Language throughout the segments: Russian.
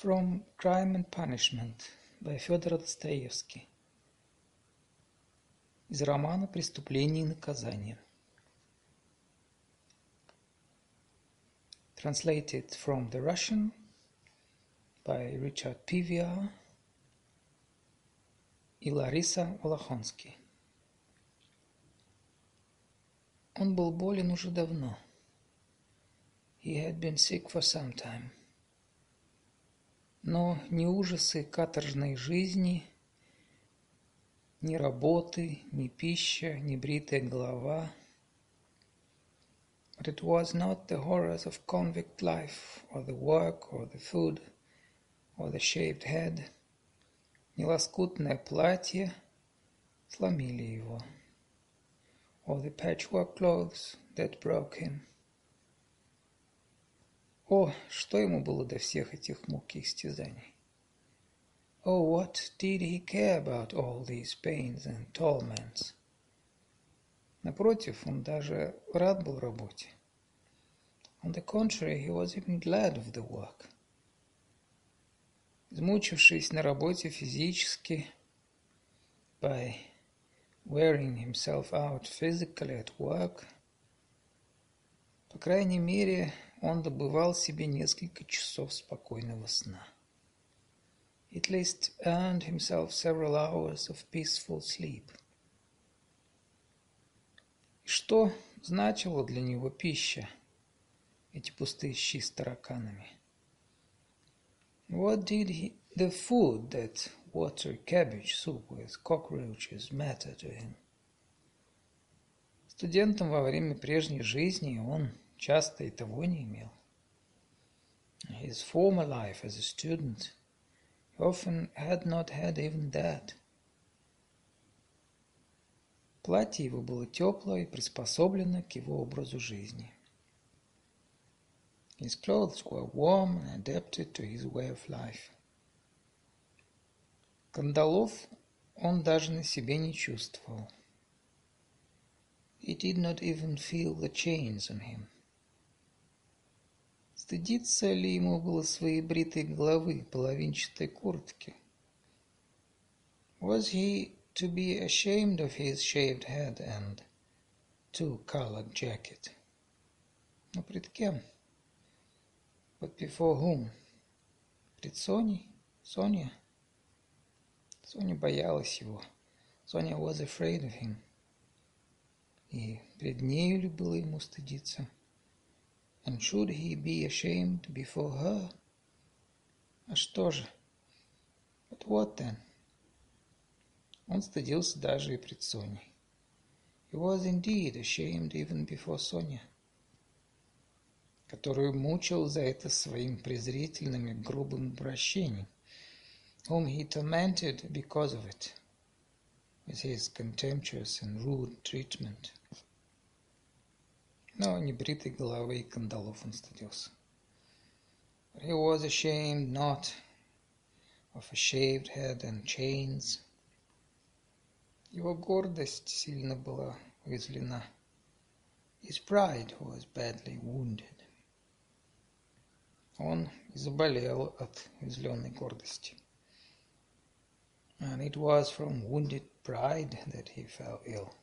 From Crime and Punishment by Федор Достоевский. Из романа «Преступление и наказание». Translated from the Russian by Richard Pivia и Лариса Волохонский. Он был болен уже давно. He had been sick for some time. Но ни ужасы каторжной жизни, ни работы, ни пища, ни бритая голова. But it was not the horrors of convict life, or the work, or the food, or the shaved head, ни лоскутное платье сломили его, or the patchwork clothes that broke him. О, что ему было до всех этих мук и истязаний? Oh, what did he care about all these pains and torments? Напротив, он даже рад был работе. On the contrary, he was even glad of the work. Измучившись на работе физически, by wearing himself out physically at work, по крайней мере, он добывал себе несколько часов спокойного сна. At least earned himself several hours of peaceful sleep. И что значила для него пища, эти пустые щи с тараканами? What did he, the food, that water cabbage soup with cockroaches, matter to him? Студентом во время прежней жизни он часто и того не имел. His former life as a student, he often had not had even that. Платье его было теплое и приспособлено к его образу жизни. His clothes were warm and adapted to his way of life. Кандалов он даже на себе не чувствовал. He did not even feel the chains on him. Стыдиться ли ему было своей бритой головы, половинчатой куртки? Was he to be ashamed of his shaved head and two-colored jacket? Но пред кем? But before whom? Пред Соней? Соня? Соня боялась его. Соня was afraid of him. И пред нею ли было ему стыдиться? And should he be ashamed before her? А что же? But what then? Он стыдился даже и пред Соней. He was indeed ashamed even before Sonia, которую мучил за это своим презрительным и грубым обращением, whom he tormented because of it, with his contemptuous and rude treatment. Но небритой головы и кандалов он стыдился. But he was ashamed not of a shaved head and chains. Его гордость сильно была уязвлена. His pride was badly wounded. Он заболел от уязвленной гордости. And it was from wounded pride that he fell ill.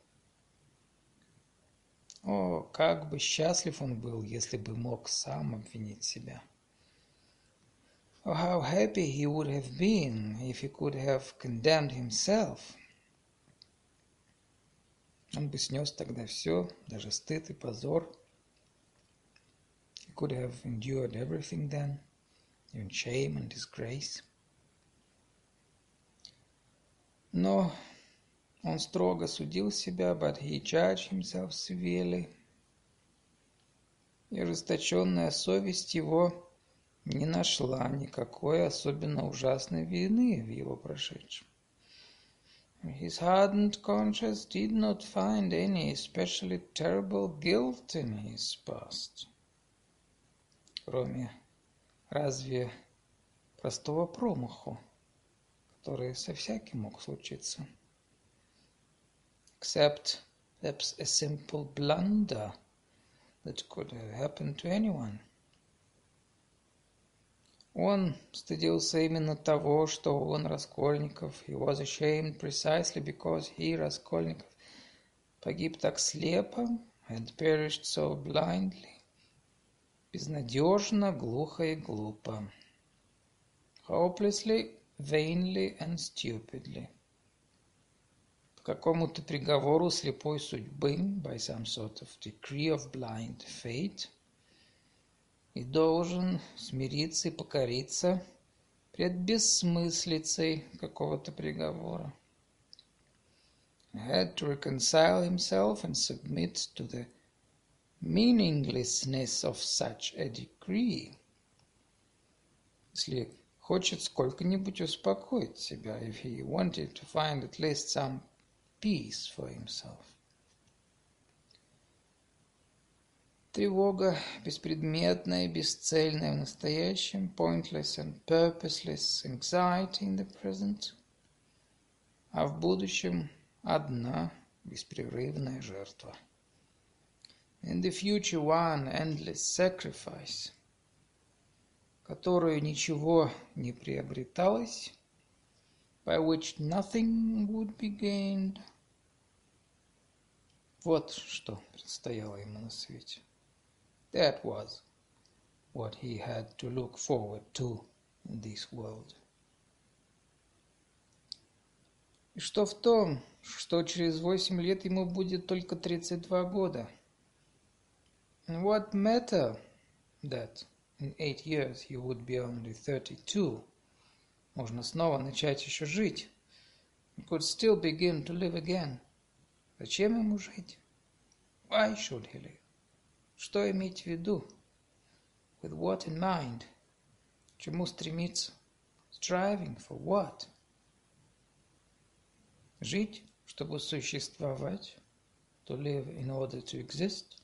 О, как бы счастлив он был, если бы мог сам обвинить себя. Oh, how happy he would have been if he could have condemned himself. Он бы снес тогда все, даже стыд и позор. He could have endured everything then, even shame and disgrace. Но он строго судил себя, but he judged himself severely. И ожесточенная совесть его не нашла никакой особенно ужасной вины в его прошедшем. His hardened conscience did not find any especially terrible guilt in his past. Кроме разве простого промаху, который со всяким мог случиться except perhaps a simple blunder that could have happened to anyone. Он стыдился именно того, что он Раскольников. He was ashamed precisely because he, Раскольников, погиб так слепо, had perished so blindly, безнадежно, глухо и глупо. Hopelessly, vainly and stupidly. Какому-то приговору слепой судьбы, by some sort of decree of blind fate, и должен смириться и покориться пред бессмыслицей какого-то приговора. had to reconcile himself and submit to the meaninglessness of such a decree. Если хочет сколько-нибудь успокоить себя, if he wanted to find at least some peace for himself. Тревога беспредметная, бесцельная в настоящем, pointless and purposeless anxiety in the present, а в будущем одна беспрерывная жертва. In the future one endless sacrifice, которую ничего не приобреталось, by which nothing would be gained. Вот что предстояло ему на свете. That was what he had to look forward to in this world. И что в том, что через восемь лет ему будет только 32 года? And what matter that in eight years he would be only 32? Можно снова начать еще жить. He could still begin to live again. Зачем ему жить? Why should he live? Что иметь в виду? With what in mind? Чему стремиться? Striving for what? Жить, чтобы существовать. To live in order to exist.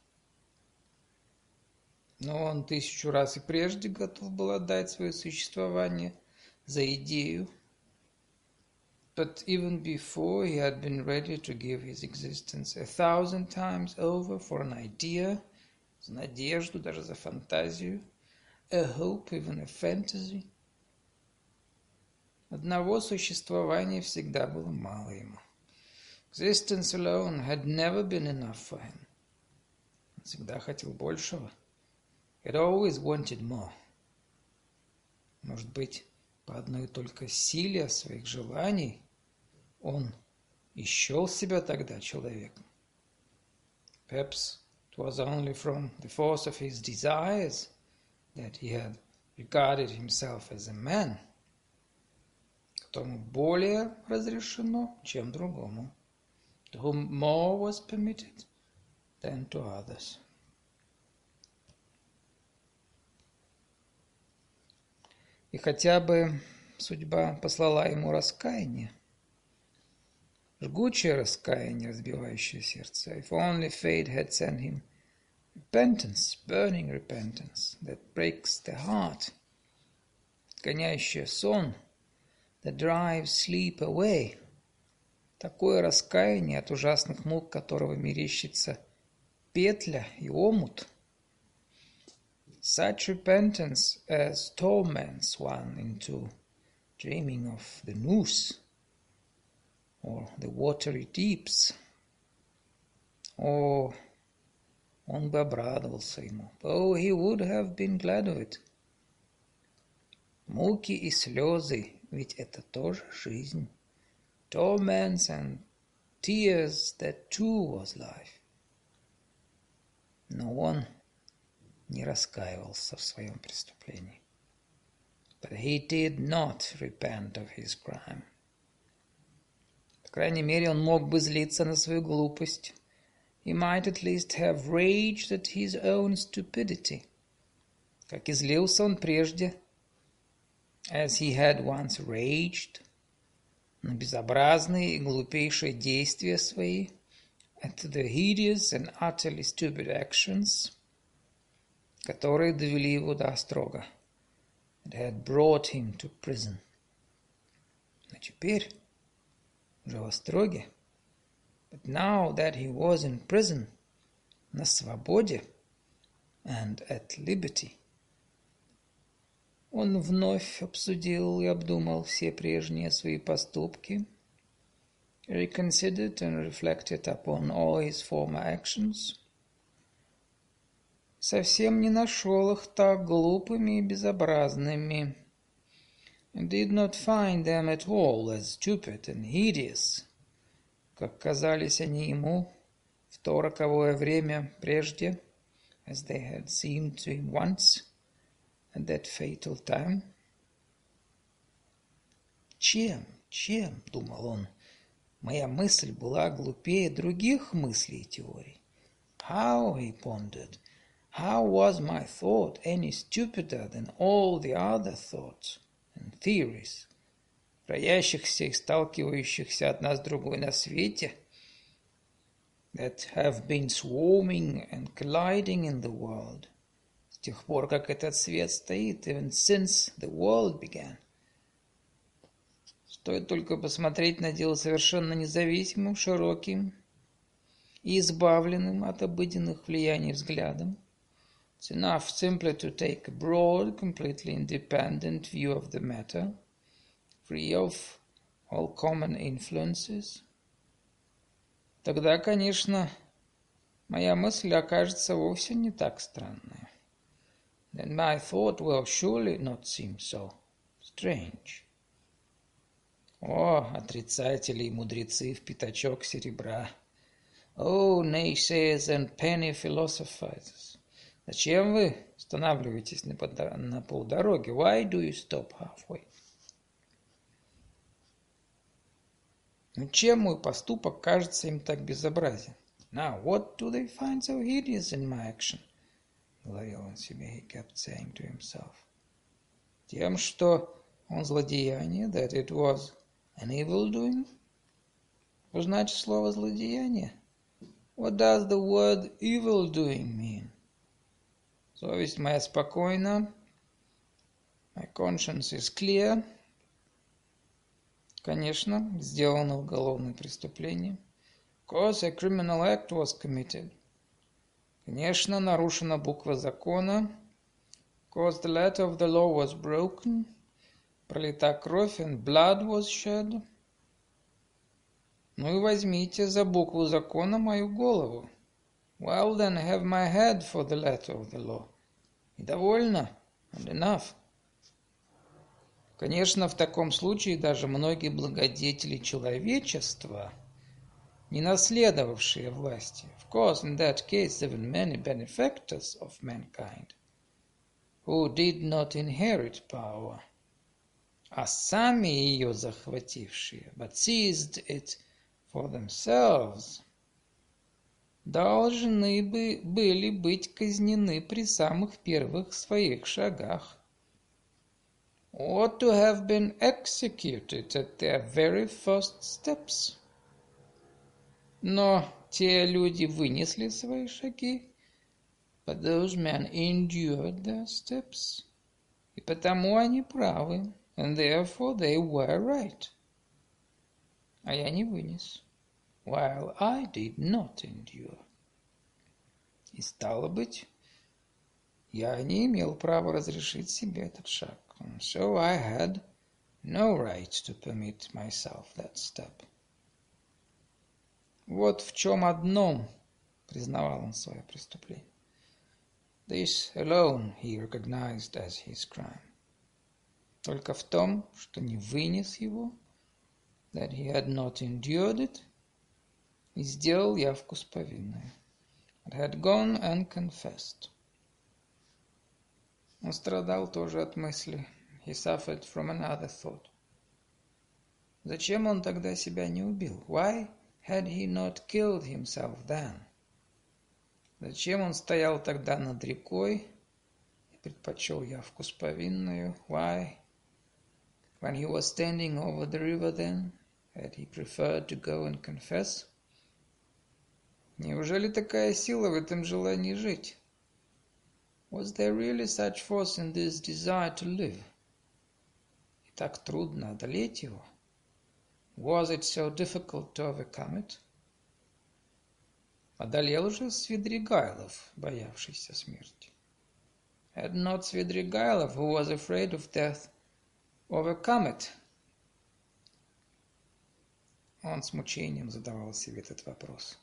Но он тысячу раз и прежде готов был отдать свое существование за идею. But even before he had been ready to give his existence a thousand times over for an idea – за надежду, даже за фантазию. A hope, even a fantasy. Одного существования всегда было мало ему. Existence alone had never been enough for him. Он всегда хотел большего. He had always wanted more. Может быть, по одной только силе своих желаний он и счел себя тогда человеком. Perhaps It was only from the force of his desires that he had regarded himself as a man, которому более разрешено, чем другому, to whom more was permitted than to others. И хотя бы судьба послала ему раскаяние, жгучее раскаяние, разбивающее сердце. If only fate had sent him repentance, burning repentance, that breaks the heart, гоняющее сон, that drives sleep away. Такое раскаяние, от ужасных мук которого мерещится петля и омут. Such repentance as torments one into dreaming of the noose or the watery deeps. О, он бы обрадовался ему. Oh, he would have been glad of it. Муки и слезы, ведь это тоже жизнь. Torments and tears, that too was life. Но он не раскаивался в своем преступлении. But he did not repent of his crime крайней мере, он мог бы злиться на свою глупость. He might at least have raged at his own stupidity. Как и злился он прежде, as he had once raged, на безобразные и глупейшие действия свои, at the hideous and utterly stupid actions, которые довели его до острога, that brought him to prison. Но теперь уже в Остроге. But now that he was in prison, на свободе, and at liberty, Он вновь обсудил и обдумал все прежние свои поступки, reconsidered and reflected upon all his former actions, совсем не нашел их так глупыми и безобразными, did not find them at all as stupid and hideous, как казались они ему в то роковое время прежде, as they had seemed to him once, at that fatal time? Чем, чем, думал он, моя мысль была глупее других мыслей и теорий? How, he pondered, how was my thought any stupider than all the other thoughts and theories, роящихся и сталкивающихся одна с другой на свете, that have been swarming and colliding in the world, тех пор, как этот свет стоит, even since the world began. Стоит только посмотреть на дело совершенно независимым, широким и избавленным от обыденных влияний взглядом. It's enough simply to take a broad, completely independent view of the matter, free of all common influences. Тогда, конечно, моя мысль окажется вовсе не так странная then my thought will surely not seem so strange. О, отрицатели и мудрецы в пятачок серебра! Oh, naysayers and penny philosophizers! Зачем вы останавливаетесь на, на полдороге? Why do you stop halfway? Ну, чем мой поступок кажется им так безобразен? Now, what do they find so hideous in my action? говорил он себе, he kept saying to himself. Тем, что он злодеяние, that it was an evil doing. Что значит слово злодеяние? What does the word evil doing mean? Совесть моя спокойна. My conscience is clear. Конечно, сделано уголовное преступление. Of course, a criminal act was committed. Конечно, нарушена буква закона. Cause the letter of the law was broken. Пролита кровь and blood was shed. Ну и возьмите за букву закона мою голову. Well, then have my head for the letter of the law. И довольно. And enough. Конечно, в таком случае даже многие благодетели человечества – не наследовавшие власти. Of course, in that case, even many benefactors of mankind, who did not inherit power, а сами ее захватившие, but seized it for themselves, должны бы были быть казнены при самых первых своих шагах. Ought to have been executed at their very first steps. Но те люди вынесли свои шаги. But those men endured their steps. И потому они правы. And therefore they were right. А я не вынес. While I did not endure. И стало быть, я не имел права разрешить себе этот шаг. And so I had no right to permit myself that step. Вот в чем одном признавал он свое преступление. This alone he recognized as his crime. Только в том, что не вынес его, that he had not endured it, и сделал явку с повинной, but had gone and confessed. Он страдал тоже от мысли. He suffered from another thought. Зачем он тогда себя не убил? Why had he not killed himself then? Зачем он стоял тогда над рекой и предпочел явку с повинною? Why? When he was standing over the river then, had he preferred to go and confess? Неужели такая сила в этом желании жить? Was there really such force in this desire to live? И так трудно одолеть его? Was it so difficult to overcome it? Одолел же Свидригайлов, боявшийся смерти. Had not Svidrigailov, who was afraid of death, overcome it? Он с мучением задавал себе этот вопрос.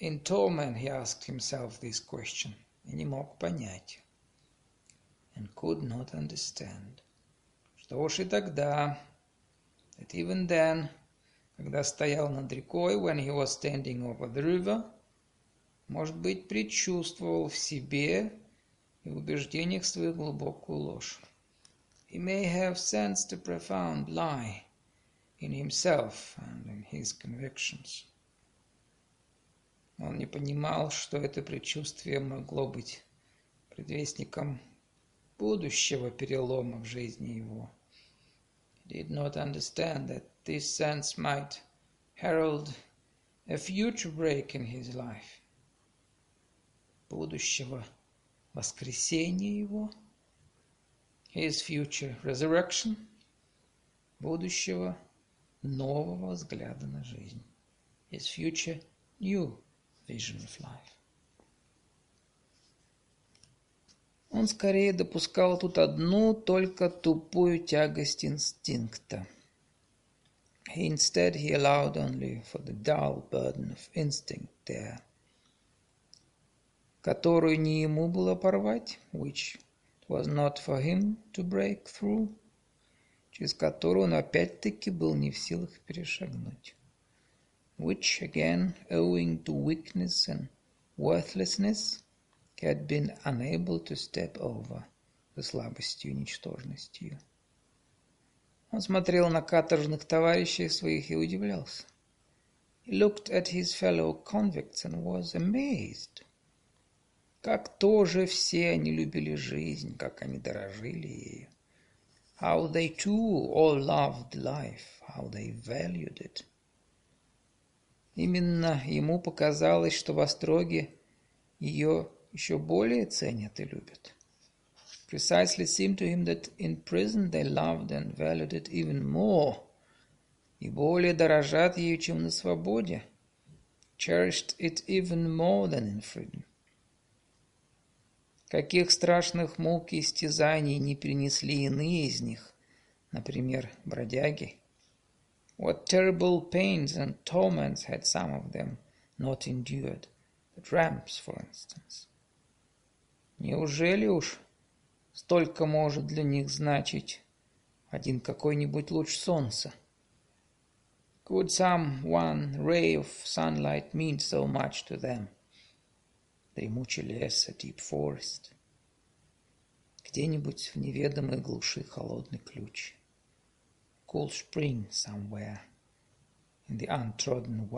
In torment he asked himself this question и не мог понять. And could not understand. Что уж и тогда, that even then, когда стоял над рекой, when he was standing over the river, может быть, предчувствовал в себе и в убеждениях своих глубокую ложь. He may have sensed a profound lie in himself and in his convictions. Он не понимал, что это предчувствие могло быть предвестником будущего перелома в жизни его. He did not understand that this sense might herald a future break in his life. Будущего воскресения его, his future resurrection, будущего нового взгляда на жизнь, his future new vision of life. Он скорее допускал тут одну только тупую тягость инстинкта. Instead, he allowed only for the dull burden of instinct there, которую не ему было порвать, which was not for him to break through, через которую он опять-таки был не в силах перешагнуть. which again, owing to weakness and worthlessness, had been unable to step over the слабостью и ничтожностью. Он смотрел на каторжных товарищей своих и удивлялся. He looked at his fellow convicts and was amazed. Как тоже все они любили жизнь, как они дорожили ею. How they too all loved life, how they valued it. Именно ему показалось, что в Остроге ее еще более ценят и любят. Precisely seemed to him that in prison they loved and valued it even more, и более дорожат ею, чем на свободе. Cherished it even more than in freedom. Каких страшных мук и истязаний не принесли иные из них, например, бродяги. What terrible pains and torments had some of them not endured, the tramps, for instance. Неужели уж столько может для них значить один какой-нибудь луч солнца? Could some one ray of sunlight mean so much to them? Дремучий лес, a deep forest. Где-нибудь в неведомой глуши холодный ключ. Cool spring somewhere in the untrodden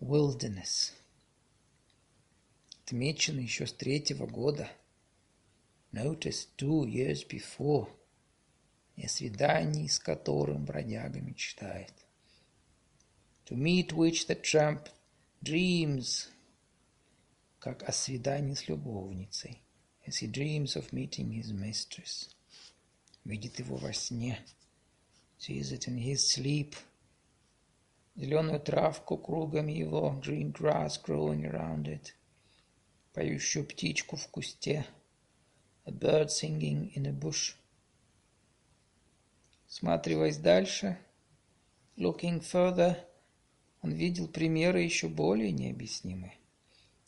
wilderness. Отмечено еще с третьего года. Noticed two years before. И о свидании, с которым бродяга мечтает. To meet which the tramp dreams, как о свидании с любовницей, as he dreams of meeting his mistress. Видит его во сне – it in his sleep. Зеленую травку кругом его, green grass growing around it. Поющую птичку в кусте, a bird singing in a bush. Сматриваясь дальше, looking further, он видел примеры еще более необъяснимые.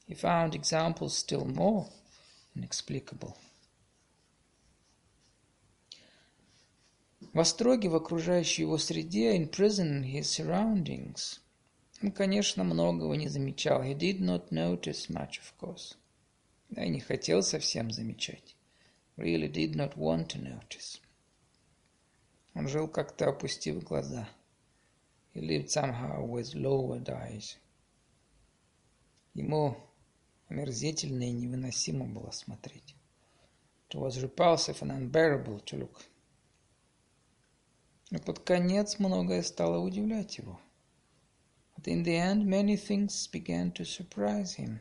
He found examples still more inexplicable. В остроге, в окружающей его среде, in prison, his surroundings. Он, конечно, многого не замечал. He did not notice much, of course. Да и не хотел совсем замечать. Really did not want to notice. Он жил как-то опустив глаза. He lived somehow with lowered eyes. Ему омерзительно и невыносимо было смотреть. It was repulsive and unbearable to look но под конец многое стало удивлять его. But in the end many things began to surprise him.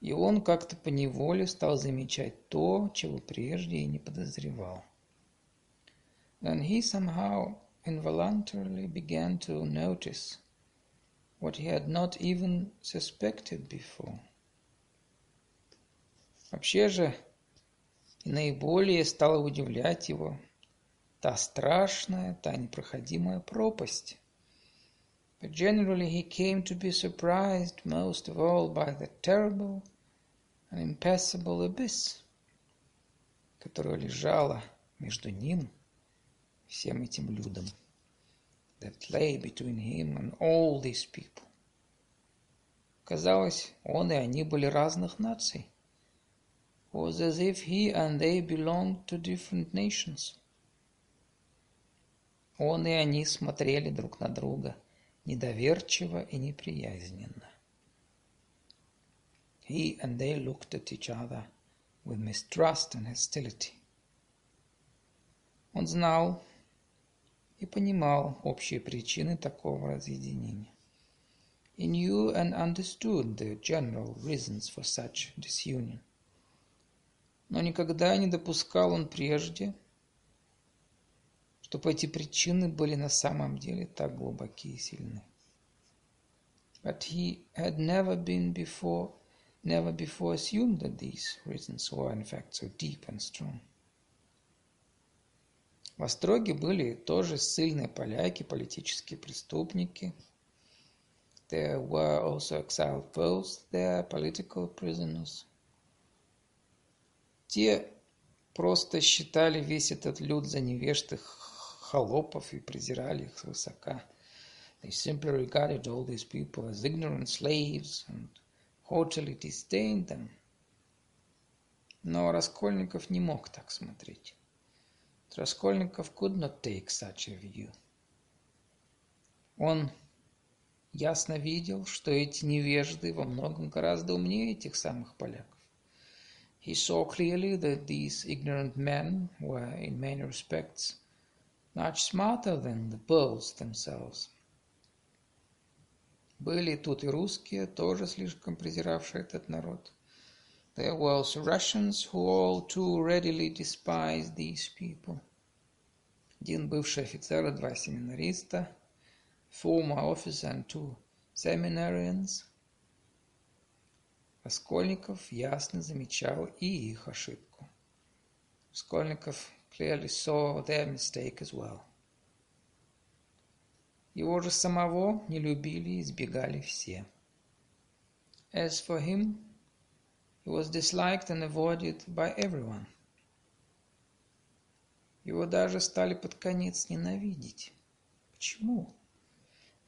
И он как-то поневоле стал замечать то, чего прежде и не подозревал. Then he somehow involuntarily began to notice what he had not even suspected before. Вообще же и наиболее стала удивлять его та страшная, та непроходимая пропасть. But generally he came to be surprised most of all by the terrible and impassable abyss, которая лежала между ним всем этим людом, that lay between him and all these people. Казалось, он и они были разных наций. It was as if he and they belonged to different nations. Он и они смотрели друг на друга – недоверчиво и неприязненно. He and they looked at each other with mistrust and hostility. Он знал и понимал общие причины такого разъединения. He knew and understood the general reasons for such disunion. Но никогда не допускал он прежде, чтобы эти причины были на самом деле так глубоки и сильны. But he had never been before, never before assumed that these reasons were in fact so deep and strong. В Остроге были тоже ссыльные поляки, политические преступники. There were also exiled Poles there, political prisoners. Те просто считали весь этот люд за невеждых холопов и презирали их свысока. They simply regarded all these people as ignorant slaves and haughtily disdained them. Но Раскольников не мог так смотреть. Раскольников could not take such a view. Он ясно видел, что эти невежды во многом гораздо умнее этих самых поляков. He saw clearly that these ignorant men were, in many respects, much smarter than the Poles themselves. Были тут и русские, тоже слишком презиравшие этот народ. There were also Russians who all too readily despised these people. Один бывший офицер и два семинариста, former officer and two seminarians. Раскольников ясно замечал и их ошибку. Раскольников clearly saw their mistake as well. Его же самого не любили и избегали все. As for him, he was disliked and avoided by everyone. Его даже стали под конец ненавидеть. Почему?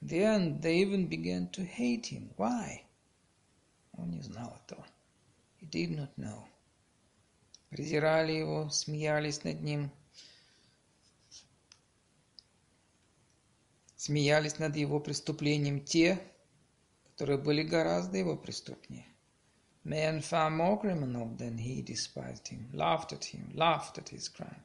Then they even began to hate him. Why? Он не знал этого. He did not know Презирали его, смеялись над ним, смеялись над его преступлением те, которые были гораздо его преступнее. Men far more criminal than he despised him, laughed at him, laughed at his crime.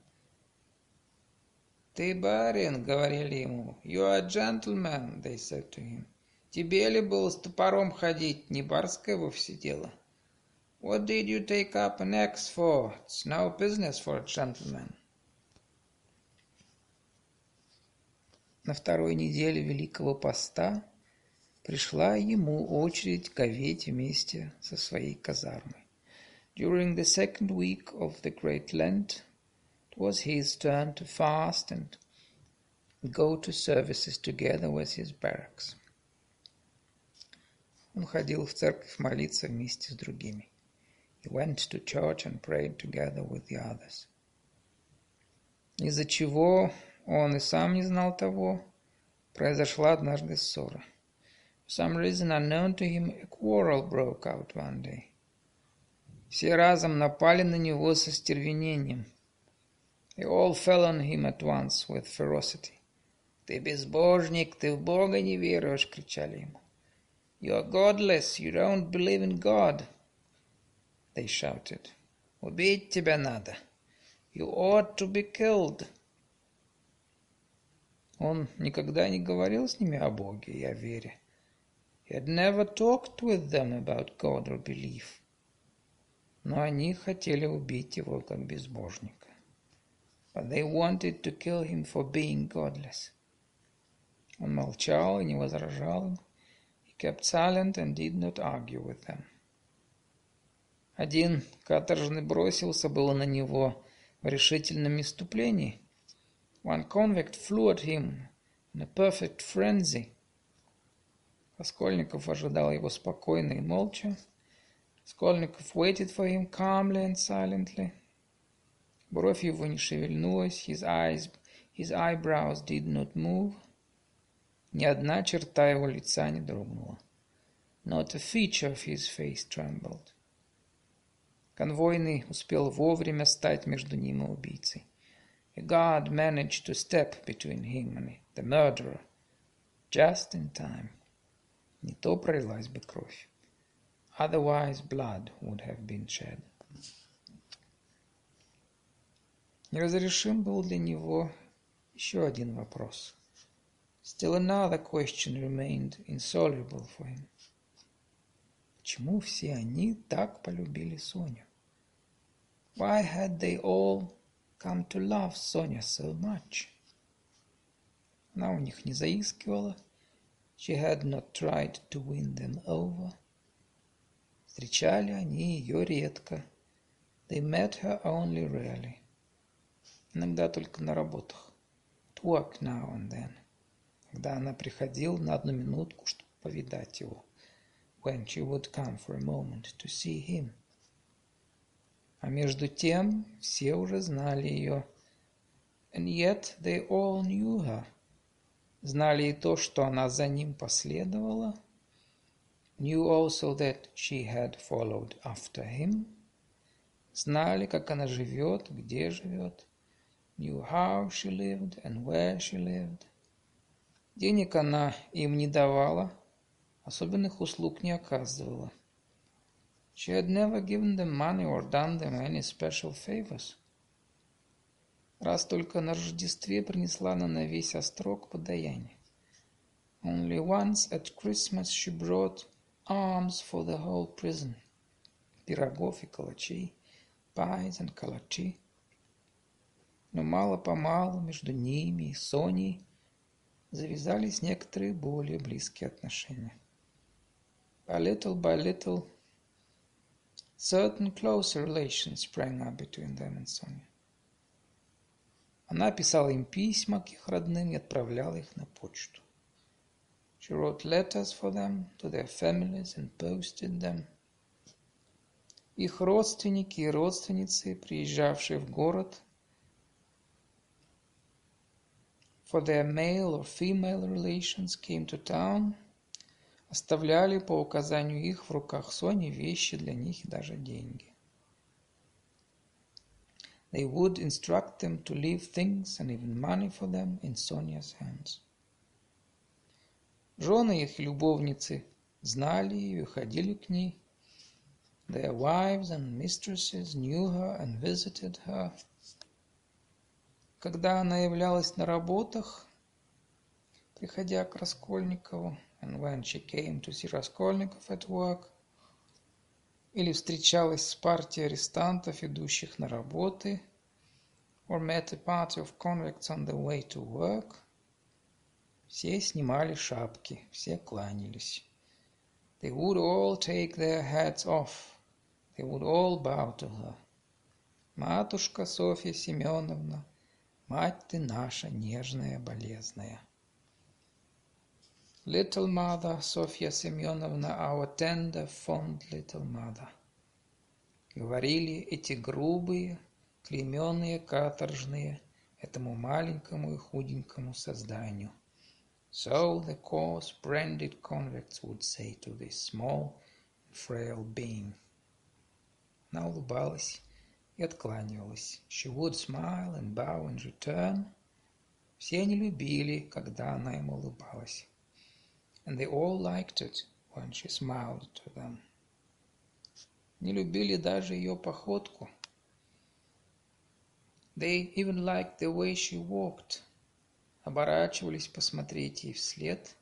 «Ты барин», — говорили ему, — «you are a gentleman», — they said to him. «Тебе ли было с топором ходить, не барское вовсе дело». What did you take up an axe for? It's no business for a gentleman. На второй неделе Великого Поста пришла ему очередь говеть вместе со своей казармой. During the second week of the Great Lent, it was his turn to fast and go to services together with his barracks. Он ходил в церковь молиться вместе с другими. He went to church and prayed together with the others. Из-за чего он и сам не знал того, произошла однажды ссора. For some reason unknown to him, a quarrel broke out one day. Все разом напали на него со стервенением. They all fell on him at once with ferocity. «Ты безбожник, ты в Бога не веруешь!» — кричали ему. «You are godless, you don't believe in God!» They shouted. Убить тебя надо. You ought to be killed. Он никогда не говорил с ними о Боге и о вере. He had never talked with them about God or belief. Но они хотели убить его как безбожника. But they wanted to kill him for being godless. Он молчал и не возражал им. He kept silent and did not argue with them. Один каторжный бросился было на него в решительном иступлении. One convict flew at him in a perfect frenzy. Раскольников ожидал его спокойно и молча. Скольников waited for him calmly and silently. Бровь его не шевельнулась, his eyes, his eyebrows did not move. Ни одна черта его лица не дрогнула. Not a feature of his face trembled. Конвойный успел вовремя стать между ним и убийцей. A guard managed to step between him and the murderer. Just in time. Не то пролилась бы кровь. Otherwise blood would have been shed. Неразрешим был для него еще один вопрос. Still another question remained insoluble for him. Почему все они так полюбили Соню? Why had they all come to love Sonia so much? Она у них не заискивала. She had not tried to win them over. Встречали они ее редко. They met her only rarely. Иногда только на работах. To work now and then. Когда она приходила на одну минутку, чтобы повидать его. When she would come for a moment to see him. А между тем все уже знали ее. And yet they all knew her. Знали и то, что она за ним последовала – knew also that she had followed after him, знали, как она живет, где живет, knew how she lived and where she lived. Денег она им не давала, особенных услуг не оказывала. She had never given them money or done them any special favors. Раз только на Рождестве принесла она на весь острог подаяние. Only once at Christmas she brought alms for the whole prison, пирогов и калачей, pies and калачи. Но мало-помалу между ними и Соней завязались некоторые более близкие отношения. By little by little, certain closer relations sprang up between them and Sonia. Она писала им письма к их родным и отправляла их на почту. She wrote letters for them to their families and posted them. Их родственники и родственницы, приезжавшие в город, for their male or female relations came to town, оставляли по указанию их в руках Сони вещи для них и даже деньги. They would instruct them to leave things and even money for them in Sonia's hands. Жены их любовницы знали ее и ходили к ней. Their wives and mistresses knew her and visited her. Когда она являлась на работах, приходя к Раскольникову, and when she came to see Raskolnikov at work, или встречалась с партией арестантов, идущих на работы, or met a party of convicts on the way to work – все снимали шапки, все кланялись. They would all take their hats off. They would all bow to her. Матушка Софья Семеновна, мать ты наша нежная, болезная. Little mother, Софья Семеновна, our tender, fond little mother. Говорили эти грубые, клейменные каторжные этому маленькому и худенькому созданию – So the coarse branded convicts would say to this small frail being. Она улыбалась и откланивалась. She would smile and bow in return. Все они любили, когда она им улыбалась. And they all liked it when she smiled to them. Не любили даже ее походку. They even liked the way she walked оборачивались посмотреть ей вслед.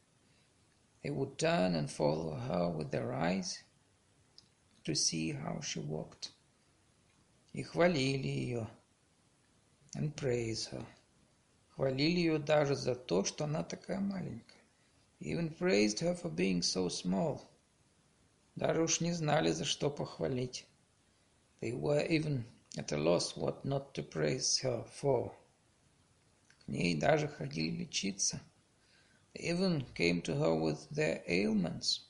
They would turn and follow her with their eyes to see how she walked. И хвалили ее. And praise her. Хвалили ее даже за то, что она такая маленькая. Even praised her for being so small. Даже уж не знали, за что похвалить. They were even at a loss what not to praise her for. К ней даже ходили лечиться. They even came to her with their ailments.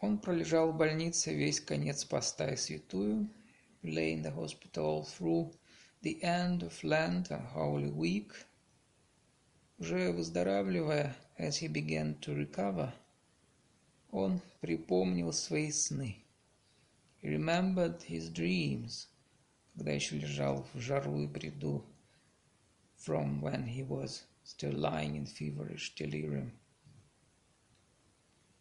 Он пролежал в больнице весь конец поста и святую, lay in the hospital through the end of Lent and Holy Week. Уже выздоравливая, as he began to recover, он припомнил свои сны. He remembered his dreams, когда еще лежал в жару и бреду, from when he was still lying in feverish delirium.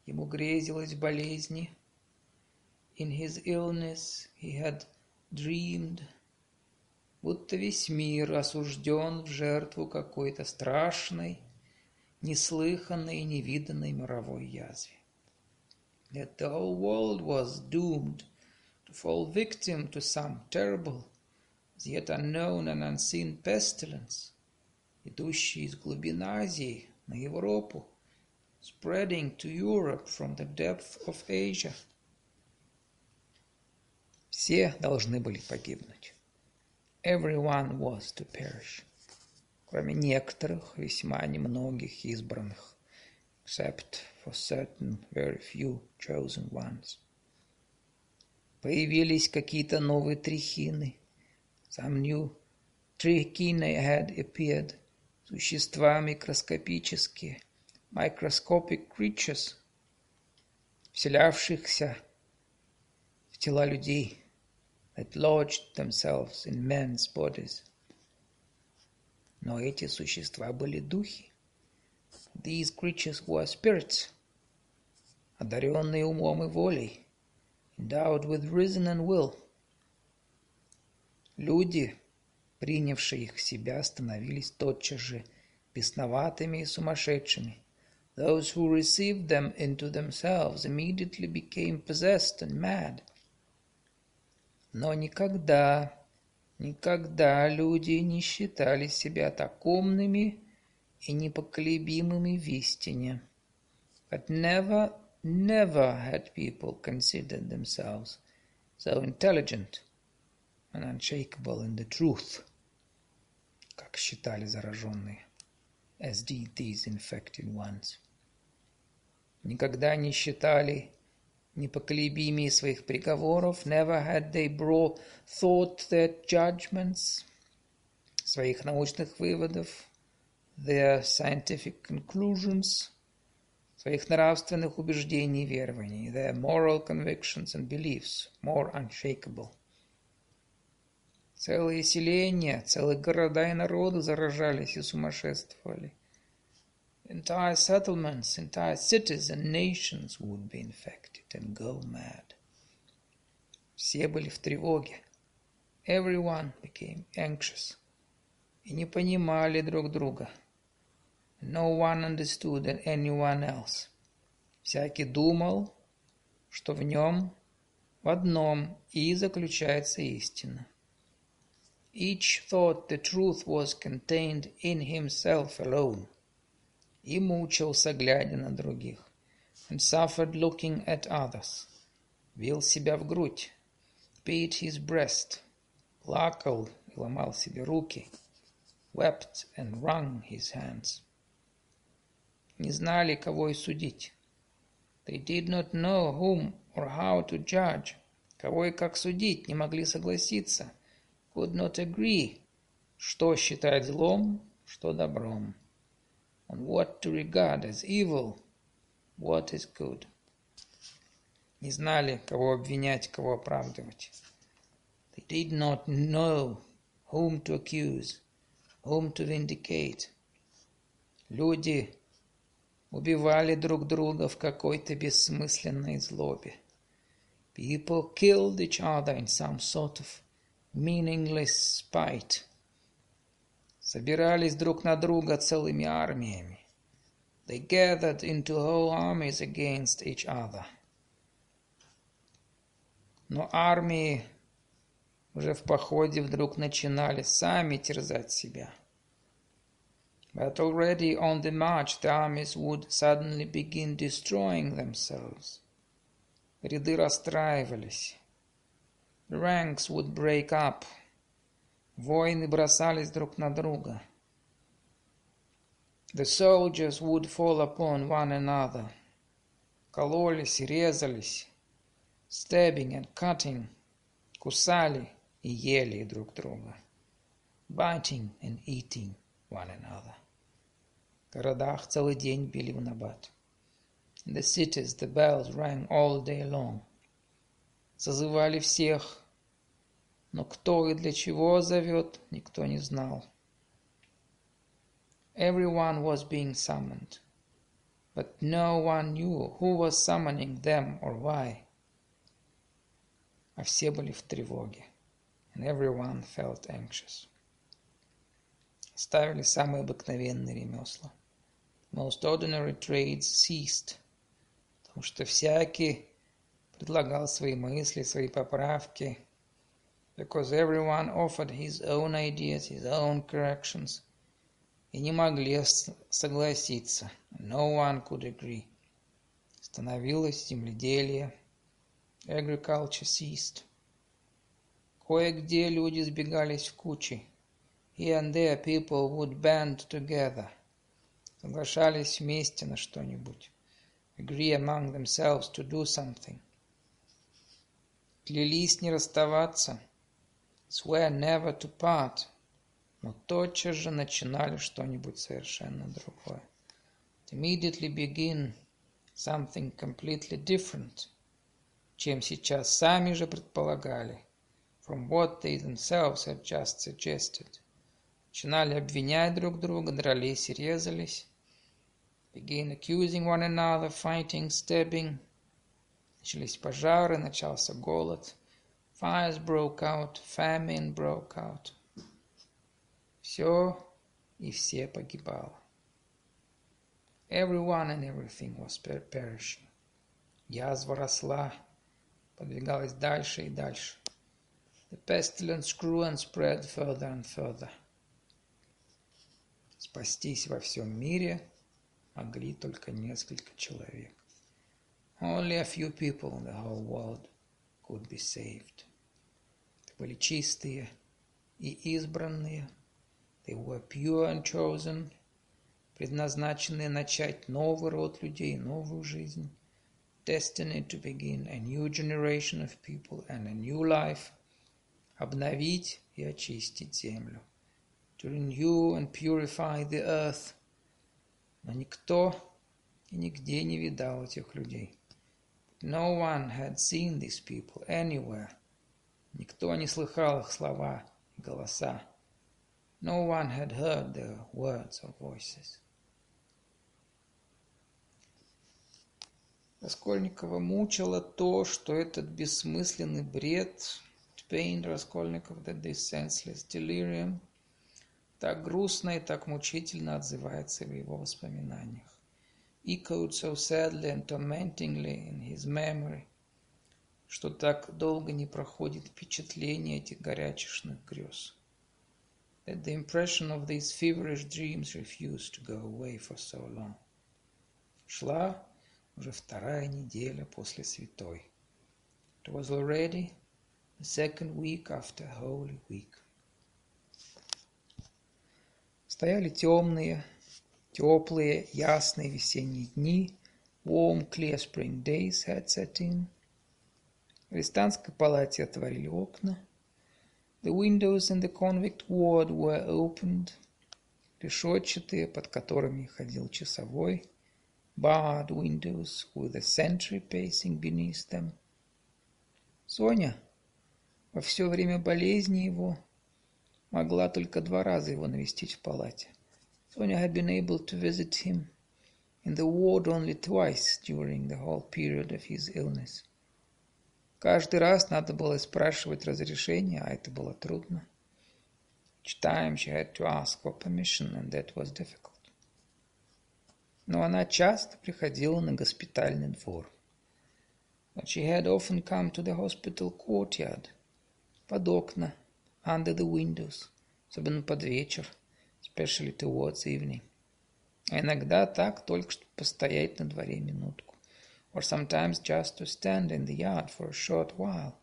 Ему грезилось болезни. In his illness he had dreamed, будто весь мир осужден в жертву какой-то страшной, неслыханной и невиданной мировой язве. That the whole world was doomed to fall victim to some terrible, as yet unknown and unseen pestilence, идущий из глубин Азии на Европу, spreading to Europe from the depth of Asia. Все должны были погибнуть. Everyone was to perish, кроме некоторых, весьма немногих избранных, except for certain very few chosen ones. Появились какие-то новые трихины. Some new trichinae had appeared, существа микроскопические – microscopic creatures, вселявшихся в тела людей, that lodged themselves in men's bodies. Но эти существа были духи. These creatures were spirits, одаренные умом и волей, endowed with reason and will. Люди, принявшие их в себя, становились тотчас же бесноватыми и сумасшедшими – Those who received them into themselves immediately became possessed and mad. Но никогда, никогда люди не считали себя так умными и непоколебимыми в истине. But never, never had people considered themselves so intelligent and unshakable in the truth, как считали зараженные, as did these infected ones. никогда не считали непоколебимее своих приговоров, never had they brought thought their judgments, своих научных выводов, their scientific conclusions, своих нравственных убеждений и верований, their moral convictions and beliefs, more unshakable. Целые селения, целые города и народы заражались и сумасшествовали. Entire settlements, entire cities and nations would be infected and go mad. Все были в тревоге. Everyone became anxious. И не понимали друг друга. No one understood anyone else. Всякий думал, что в нем, в одном и заключается истина. Each thought the truth was contained in himself alone – И мучился, глядя на других, and suffered looking at others, бил себя в грудь, beat his breast, плакал и ломал себе руки, wept and wrung his hands. Не знали, кого и судить. They did not know whom or how to judge. Кого и как судить, не могли согласиться. Could not agree, что считать злом, что добром on what to regard as evil, what is good. Не знали, кого обвинять, кого оправдывать. They did not know whom to accuse, whom to vindicate. Люди убивали друг друга в какой-то бессмысленной злобе. People killed each other in some sort of meaningless spite собирались друг на друга целыми армиями. They gathered into whole armies against each other. Но армии уже в походе вдруг начинали сами терзать себя. But already on the march the armies would suddenly begin destroying themselves. Ряды расстраивались. The ranks would break up. Воины бросались друг на друга. The soldiers would fall upon one another. Кололись и резались. Stabbing and cutting. Кусали и ели друг друга. Biting and eating one another. В городах целый день били в набат. In the cities the bells rang all day long. Созывали всех, но кто и для чего зовет, никто не знал. Everyone was being summoned, but no one knew who was summoning them or why. А все были в тревоге, and everyone felt anxious. Ставили самые обыкновенные ремесла. Most ordinary trades ceased, потому что всякий предлагал свои мысли, свои поправки, because everyone offered his own ideas, his own corrections, и не могли согласиться. No one could agree. Становилось земледелие. Agriculture ceased. Кое-где люди сбегались в кучи. Here and there people would band together. Соглашались вместе на что-нибудь. Agree among themselves to do something. Клялись не расставаться. Swear never to part но тотчас же начинали что-нибудь совершенно другое. Immediately begin something completely different, чем сейчас сами же предполагали, from what they themselves had just suggested. Начинали обвинять друг друга, дрались и резались. Begin accusing one another, fighting, stabbing. Начались пожары, начался голод. Fires broke out, famine broke out. Все и все погибало. Everyone and everything was perishing. Язва росла, подвигалась дальше и дальше. The pestilence grew and spread further and further. Спастись во всем мире могли только несколько человек. Only a few people in the whole world could be saved. Были чистые и избранные – They were pure and chosen, предназначенные начать новый род людей, новую жизнь, destined to begin a new generation of people and a new life, обновить и очистить землю, to renew and purify the earth. Но никто и нигде не видал этих людей. No one had seen these people anywhere. Никто не слыхал их слова голоса. No one had heard the words or voices. Раскольникова мучило то, что этот бессмысленный бред, pained Раскольников that this senseless delirium, так грустно и так мучительно отзывается в его воспоминаниях. Echoed so sadly and tormentingly in his memory, что так долго не проходит впечатление этих горячечных грез that the impression of these feverish dreams refused to go away for so long. Шла уже вторая неделя после святой. It was already the second week after Holy Week. Стояли темные, теплые, ясные весенние дни. Warm, clear spring days had set in. В арестантской палате отворили окна. The windows in the convict ward were opened. Решетчатые, под которыми ходил часовой. Barred windows with a sentry pacing beneath them. Соня во все время болезни его могла только два раза его навестить в палате. Sonia had been able to visit him in the ward only twice during the whole period of his illness. Каждый раз надо было спрашивать разрешение, а это было трудно. Each time she had to ask for permission, and that was difficult. Но она часто приходила на госпитальный двор. But she had often come to the hospital courtyard, под окна, under the windows, особенно под вечер, especially towards evening. А иногда так, только чтобы постоять на дворе минутку. Or sometimes just to stand in the yard for a short while,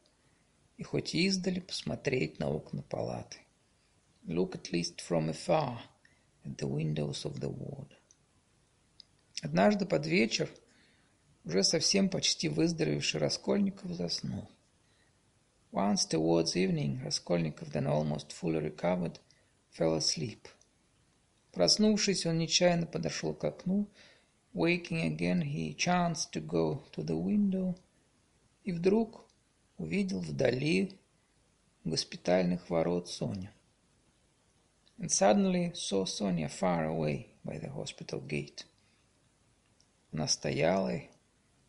и хоть издали посмотреть на окна палаты. Look at least from afar at the windows of the ward. Однажды под вечер уже совсем почти выздоровевший Раскольников заснул. Once towards evening, Raskolnikov, then almost fully recovered, fell asleep. Проснувшись, он нечаянно подошел к окну. Waking again, he chanced to go to the window. И вдруг увидел вдали госпитальных ворот Соню. And suddenly saw Sonia far away by the hospital gate. Она стояла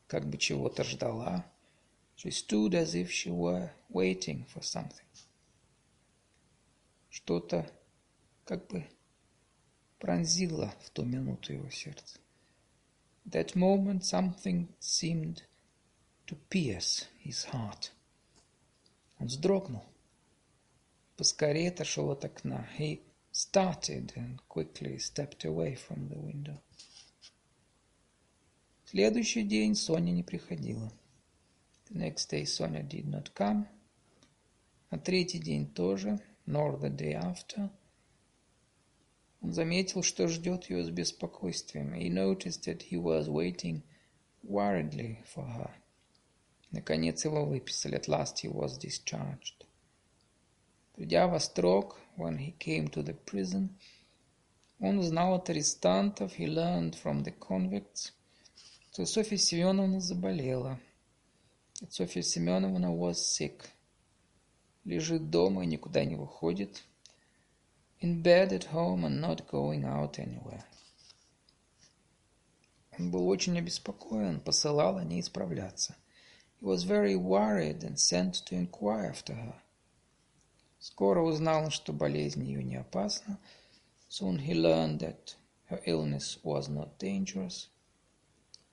как бы чего-то ждала. She stood as if she were waiting for something. Что-то как бы пронзило в ту минуту его сердце. That moment something seemed to pierce his heart. Он вздрогнул. Поскорее отошел от окна. He started and quickly stepped away from the window. Следующий день Соня не приходила. The next day Sonia did not come. На третий день тоже, nor the day after. Он заметил, что ждет ее с беспокойствием. He noticed that he was waiting worriedly for her. Наконец его выписали. At last he was discharged. Придя в Острог, when he came to the prison, он узнал от арестантов, he learned from the convicts, что Софья Семеновна заболела. That Софья Семеновна was sick. Лежит дома и никуда не выходит. In bed at home and not going out anywhere. Он был очень обеспокоен, посылал о ней исправляться. He was very worried and sent to inquire after her. Скоро узнал, что болезнь ее не опасна. Soon he learned that her illness was not dangerous.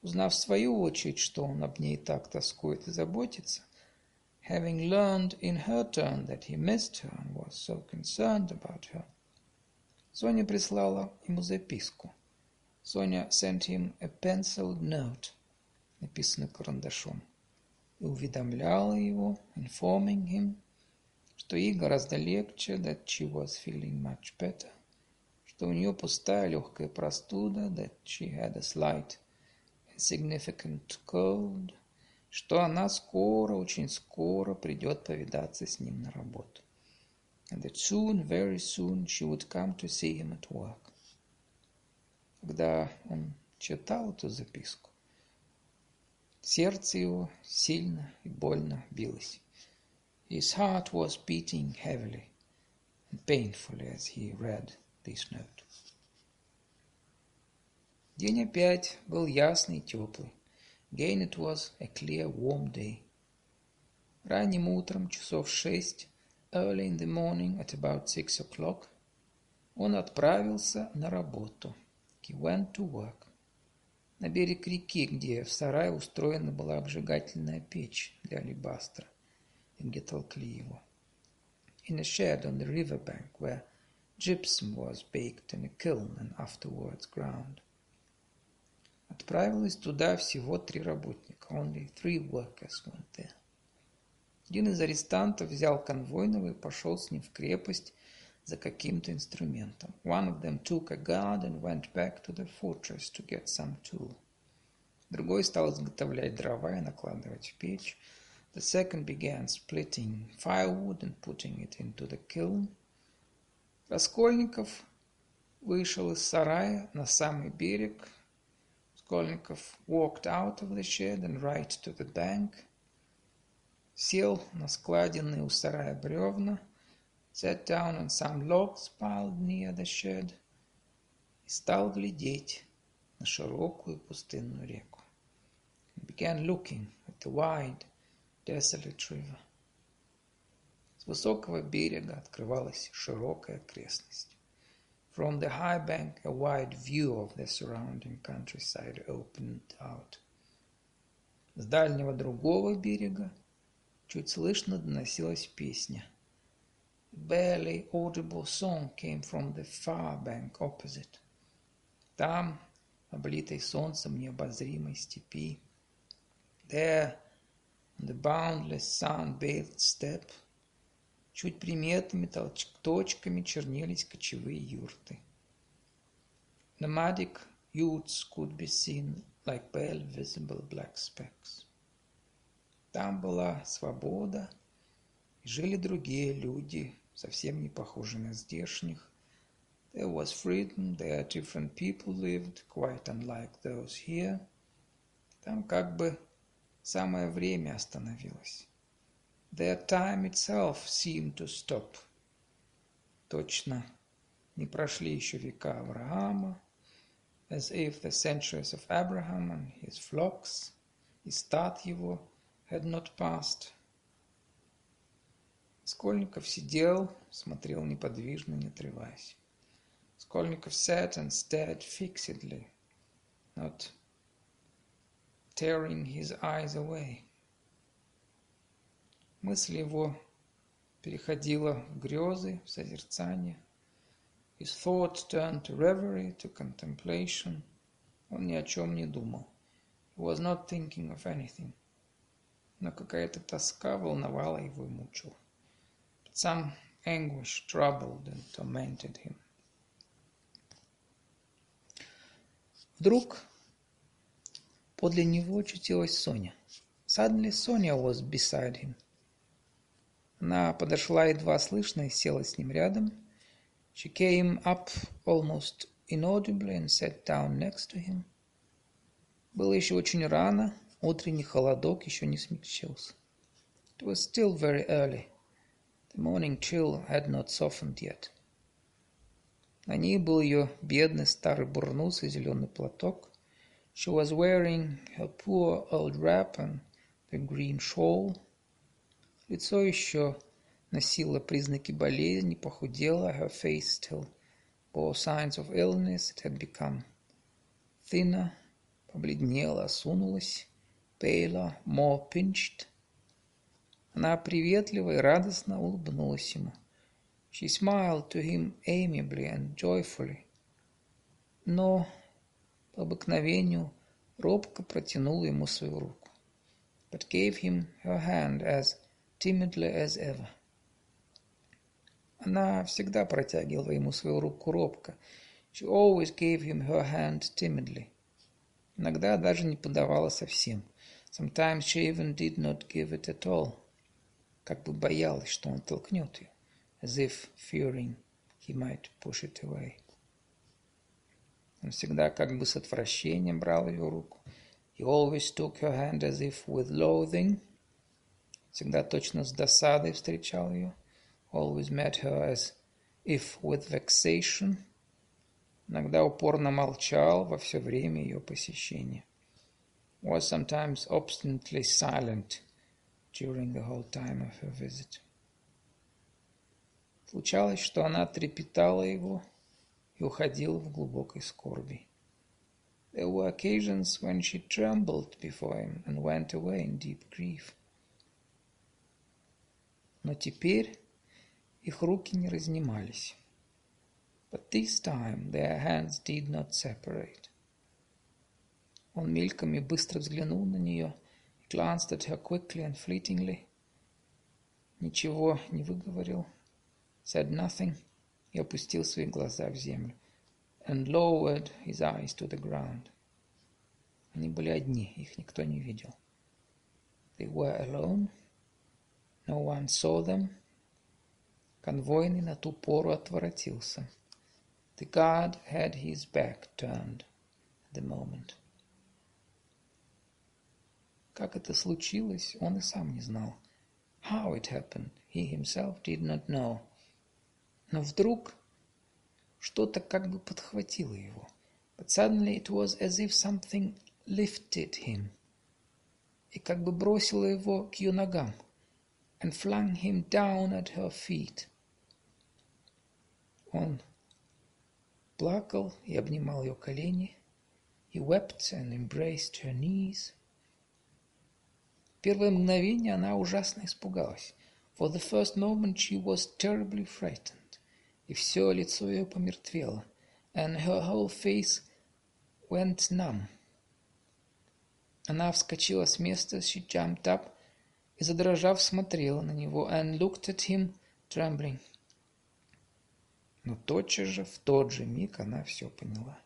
Узнав в свою очередь, что он об ней так тоскует и заботится, having learned in her turn that he missed her and was so concerned about her, Соня прислала ему записку. Соня sent him a penciled note, написанную карандашом, и уведомляла его, informing him, что ей гораздо легче, that she was feeling much better, что у нее пустая легкая простуда, that she had a slight significant cold, что она скоро, очень скоро придет повидаться с ним на работу. And that soon, very soon, she would come to see him at work. Когда он читал эту записку, сердце его сильно и больно билось. His heart was beating heavily and painfully as he read this note. День опять был ясный и теплый. Again it was a clear, warm day. Ранним утром, часов шесть, early in the morning at about six o'clock, он отправился на работу. He went to work. На берег реки, где в сарае устроена была обжигательная печь для алебастра, где толкли его. In a shed on the river bank where gypsum was baked in a kiln and afterwards ground. Отправилось туда всего три работника. Only three workers went there. Один из арестантов взял конвойного и пошел с ним в крепость за каким-то инструментом. One of them took a guard and went back to the fortress to get some tool. Другой стал изготовлять дрова и накладывать в печь. The second began splitting firewood and putting it into the kiln. Раскольников вышел из сарая на самый берег, Raskolnikov walked out of the shed and right to the bank, сел на складенные у сарая бревна, sat down on some logs piled near the shed и стал глядеть на широкую пустынную реку. He began looking at the wide, desolate river. С высокого берега открывалась широкая окрестность. From the high bank, a wide view of the surrounding countryside opened out. С дальнего другого берега чуть слышно доносилась песня. Barely audible song came from the far bank opposite. Там, облитой солнцем необозримой степи, There, on the boundless sun-bathed steppe, чуть приметными точками чернелись кочевые юрты. Nomadic huts could be seen like pale visible black specks. Там была свобода, и жили другие люди, совсем не похожие на здешних. There was freedom, there different people lived, quite unlike those here. Там как бы самое время остановилось. Their time itself seemed to stop. Точно не прошли еще века Авраама, as if the centuries of Abraham and his flocks, и стад его, had not passed. Скольников сидел, смотрел неподвижно, не отрываясь. Скольников sat and stared fixedly, not tearing his eyes away. Мысль его переходила в грезы, в созерцание. His thoughts turned to reverie, to contemplation. Он ни о чем не думал. He was not thinking of anything. Но какая-то тоска волновала его и мучила. But some anguish troubled and tormented him. Вдруг подле него очутилась Соня. Suddenly Sonia was beside him. Она подошла едва слышно и села с ним рядом. She came up almost inaudibly and sat down next to him. Было еще очень рано, утренний холодок еще не смягчился. It was still very early. The morning chill had not softened yet. На ней был ее бедный старый бурнус и зеленый платок. She was wearing her poor old wrap and the green shawl. Лицо еще носило признаки болезни, похудело. Her face still bore signs of illness. It had become thinner, побледнела, осунулась. More pinched. Она приветливо и радостно улыбнулась ему. She smiled to him amiably and joyfully. Но по обыкновению робко протянула ему свою руку. But gave him her hand as timidly as ever. Она всегда протягивала ему свою руку робко. She always gave him her hand timidly. Иногда даже не подавала совсем. Sometimes she even did not give it at all. Как бы боялась, что он толкнет ее. As if fearing he might push it away. Он всегда как бы с отвращением брал ее руку. He always took her hand as if with loathing. Всегда точно с досадой встречал ее. Always met her as if with vexation. Иногда упорно молчал во все время ее посещения. Was sometimes obstinately silent during the whole time of her visit. Случалось, что она трепетала его и уходила в глубокой скорби. There were occasions when she trembled before him and went away in deep grief. Но теперь их руки не разнимались. But this time their hands did not separate. Он мельком и быстро взглянул на нее, glanced at her quickly and fleetingly, ничего не выговорил, said nothing и опустил свои глаза в землю, and lowered his eyes to the ground. Они были одни, их никто не видел. They were alone. No one saw them. Конвойный на ту пору отворотился. The guard had his back turned at the moment. Как это случилось, он и сам не знал. How it happened, he himself did not know. Но вдруг что-то как бы подхватило его. But suddenly it was as if something lifted him и как бы бросило его к ее ногам and flung him down at her feet. Он плакал и обнимал ее колени. He wept and embraced her knees. Первое мгновение она ужасно испугалась. For the first moment she was terribly frightened. И все лицо ее помертвело. And her whole face went numb. Она вскочила с места, she jumped up, и, задрожав, смотрела на него, and looked at him, trembling. Но тотчас же, в тот же миг, она все поняла.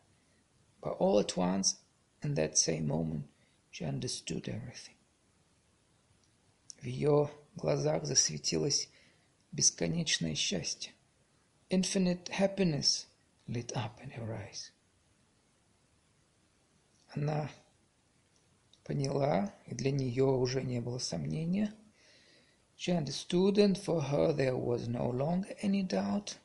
But all at once, in that same moment, she understood everything. В ее глазах засветилось бесконечное счастье. Infinite happiness lit up in her eyes. Она поняла, и для нее уже не было сомнения. She understood, and for her there was no longer any doubt,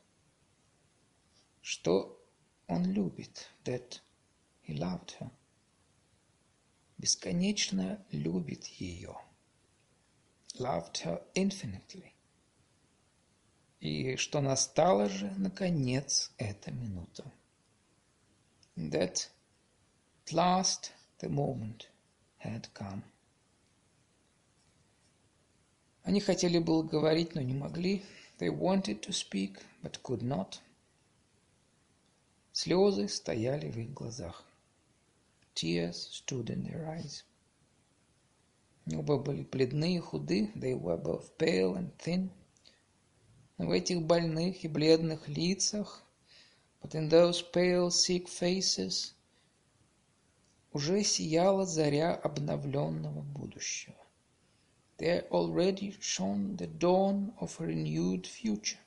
что он любит, that he loved her. Бесконечно любит ее. Loved her infinitely. И что настала же, наконец, эта минута. That at last the moment had come. Они хотели было говорить, но не могли. They wanted to speak, but could not. Слезы стояли в их глазах. Tears stood in their eyes. Оба были бледны и худы. They were both pale and thin. Но в этих больных и бледных лицах, but in those pale, sick faces, уже сияла заря обновленного будущего. There already shone the dawn of a renewed future,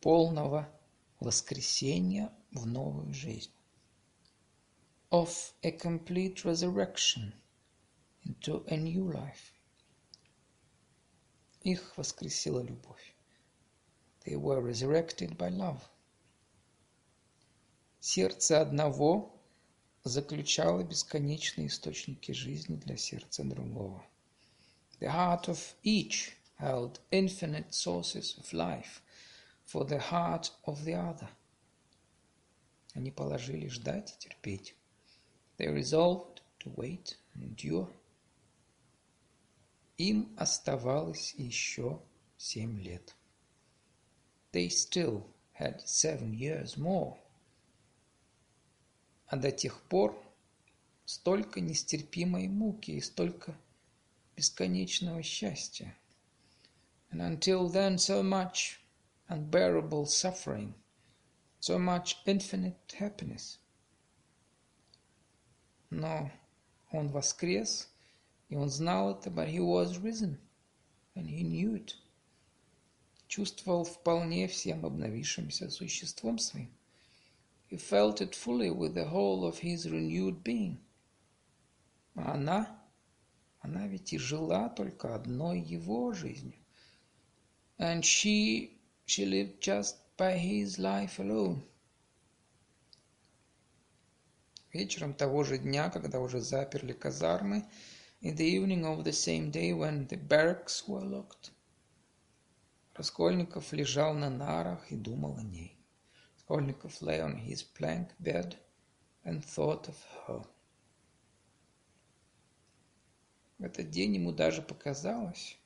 полного воскресения в новую жизнь, of a complete resurrection into a new life. Их воскресила любовь. They were resurrected by love. Сердце одного заключала бесконечные источники жизни для сердца другого. The heart of each held infinite sources of life for the heart of the other. Они положили ждать и терпеть. They resolved to wait and endure. Им оставалось еще семь лет. They still had seven years more а до тех пор столько нестерпимой муки и столько бесконечного счастья. And until then so much unbearable suffering, so much infinite happiness. Но он воскрес, и он знал это, but he was risen, and he knew it. Чувствовал вполне всем обновившимся существом своим. He felt it fully with the whole of his renewed being. А она, она ведь и жила только одной его жизнью. And she, she lived just by his life alone. Вечером того же дня, когда уже заперли казармы, in the evening of the same day when the barracks were locked, Раскольников лежал на нарах и думал о ней. Raskolnikov lay on his plank bed and thought of her. В этот день ему даже показалось,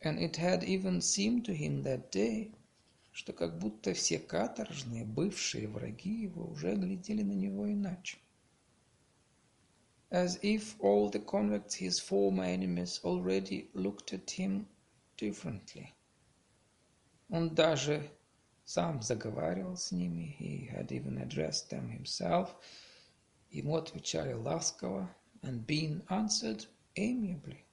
and it had even seemed to him that day, что как будто все каторжные, бывшие враги его уже глядели на него иначе. As if all the convicts, his former enemies, already looked at him differently. Он даже сам заговаривал с ними, he had even addressed them himself. Ему отвечали ласково, and been answered amiably.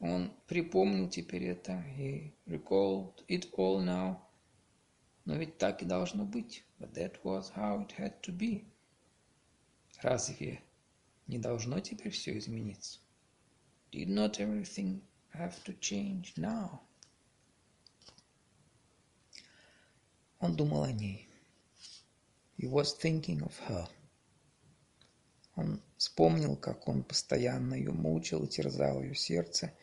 Он припомнил теперь это, he recalled it all now. Но ведь так и должно быть. But that was how it had to be. Разве не должно теперь все измениться? Did not everything have to change now? Он думал о ней. He was thinking of her. Он вспомнил, как он постоянно ее мучил и терзал ее сердце.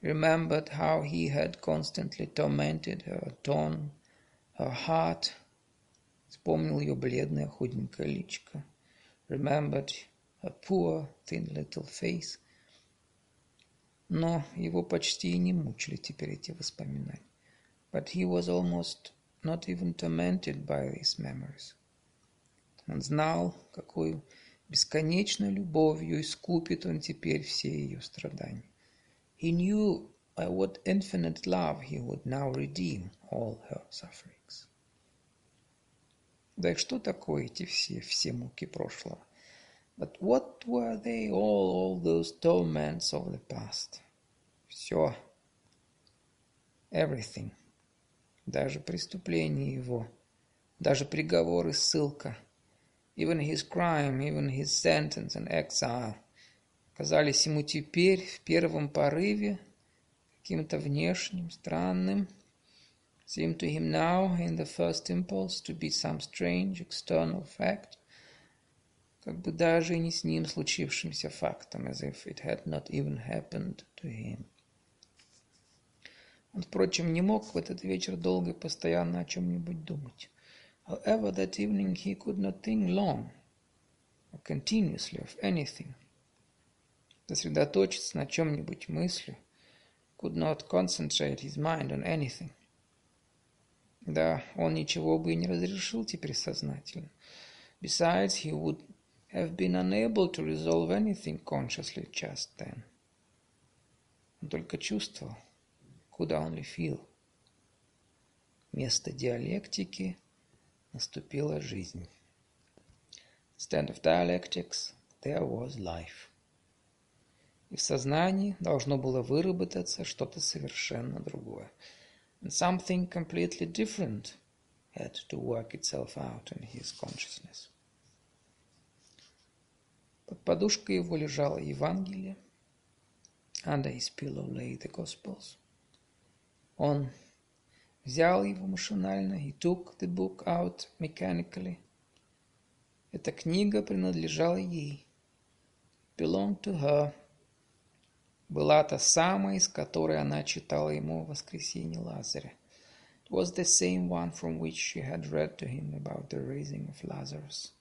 Remembered how he had constantly tormented her, torn her heart. Вспомнил ее бледное худенькое личико. Remembered her poor, thin little face. Но его почти и не мучили теперь эти воспоминания. But he was almost not even tormented by these memories. Он знал, какую Бесконечной любовью искупит он теперь все ее страдания. He knew by what infinite love he would now redeem all her sufferings. Да и что такое эти все, все муки прошлого? But what were they all, all those torments of the past? Все. Everything. Даже преступление его. Даже приговор и ссылка. Even his crime, even his sentence and exile. Казались ему теперь в первом порыве каким-то внешним, странным, seemed to him now, in the first impulse, to be some strange external fact, как бы даже и не с ним случившимся фактом, as if it had not even happened to him. Он, впрочем, не мог в этот вечер долго и постоянно о чем-нибудь думать. However, that evening he could not think long or continuously of anything. Сосредоточиться на чем-нибудь мыслью, could not concentrate his mind on anything. Да, он ничего бы и не разрешил теперь сознательно. Besides, he would have been unable to resolve anything consciously just then. Он только чувствовал, could only feel. Место диалектики наступила жизнь. Instead of dialectics, there was life. И в сознании должно было выработаться что-то совершенно другое. And something completely different had to work itself out in his consciousness. Под подушкой его лежало Евангелие. Under his pillow lay the Gospels. Он взял его машинально. He took the book out mechanically. Эта книга принадлежала ей. Belonged to her Была та самая, из которой она читала ему в воскресенье Лазаря. It was the same one from which she had read to him about the raising of Lazarus.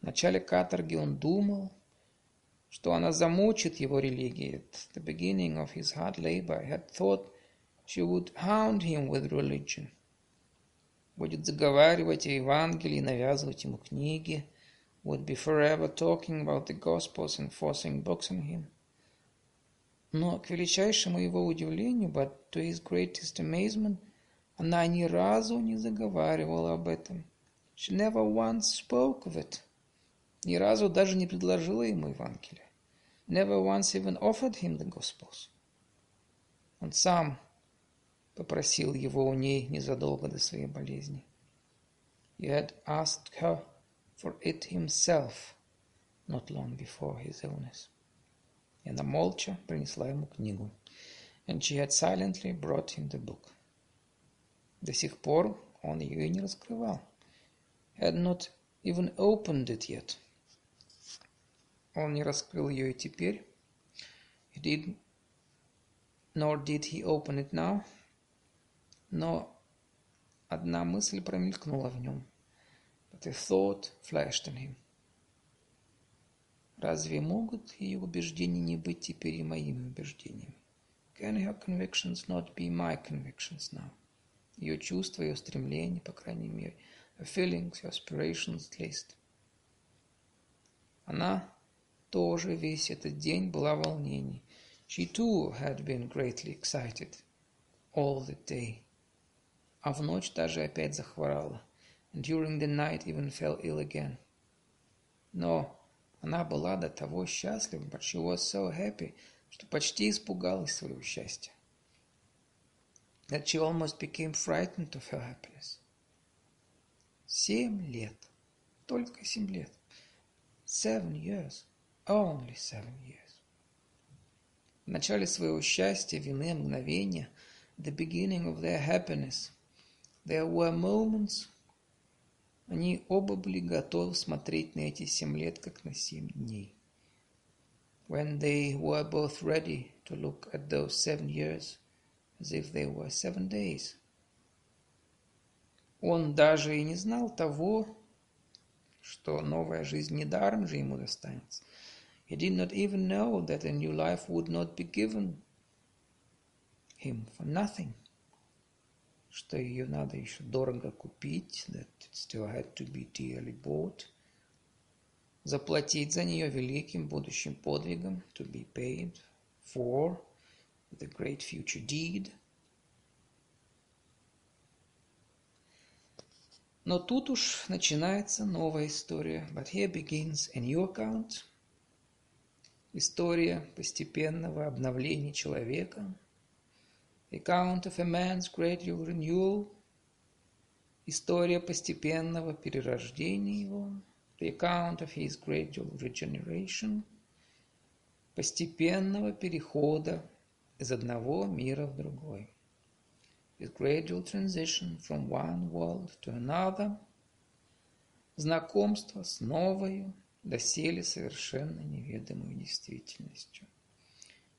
В начале каторги он думал, что она замучит его религией. At the beginning of his hard labor, he had thought she would hound him with religion. Будет заговаривать о Евангелии, навязывать ему книги. Would be forever talking about the Gospels and forcing books on him. Но, к величайшему его удивлению, but to his greatest amazement, она ни разу не заговаривала об этом. She never once spoke of it. Ни разу даже не предложила ему Евангелие. Never once even offered him the Gospels. Он сам попросил его у ней незадолго до своей болезни. He had asked her for it himself not long before his illness. И она молча принесла ему книгу. And she had silently brought him the book. До сих пор он ее и не раскрывал. Had not even opened it yet. Он не раскрыл ее и теперь. He did, nor did he open it now. Но одна мысль промелькнула в нем. But a thought flashed on him. Разве могут ее убеждения не быть теперь и моими убеждениями? Can her convictions not be my convictions now? Ее чувства, ее стремления, по крайней мере. Her feelings, her aspirations, at least. Она тоже весь этот день была в волнении. She too had been greatly excited all the day. А в ночь даже опять захворала. And during the night even fell ill again. Но она была до того счастлива, but she was so happy, что почти испугалась своего счастья. That she almost became frightened of her happiness. Семь лет. Только семь лет. Seven years. Only seven years. В начале своего счастья, вины, мгновения, the beginning of their happiness, there were moments Они оба были готовы смотреть на эти семь лет, как на семь дней. When they were both ready to look at those seven years as if they were seven days. Он даже и не знал того, что новая жизнь недаром же ему достанется. He did not even know that a new life would not be given him for nothing что ее надо еще дорого купить, that still had to be dearly bought. заплатить за нее великим будущим подвигом, to be paid for the great future deed. Но тут уж начинается новая история. But here begins a new account. История постепенного обновления человека. Account of a man's gradual renewal. История постепенного перерождения его. The account of his gradual regeneration. Постепенного перехода из одного мира в другой. His gradual transition from one world to another. Знакомство с новою, доселе совершенно неведомой действительностью.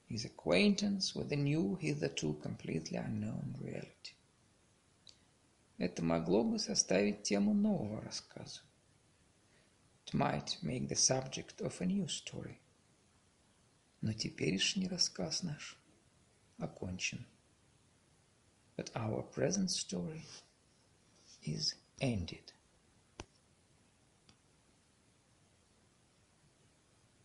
His acquaintance with the new, hitherto completely unknown reality. Это могло бы составить тему нового рассказа. It might make the subject of a new story. Но теперешний рассказ наш окончен. But our present story is ended.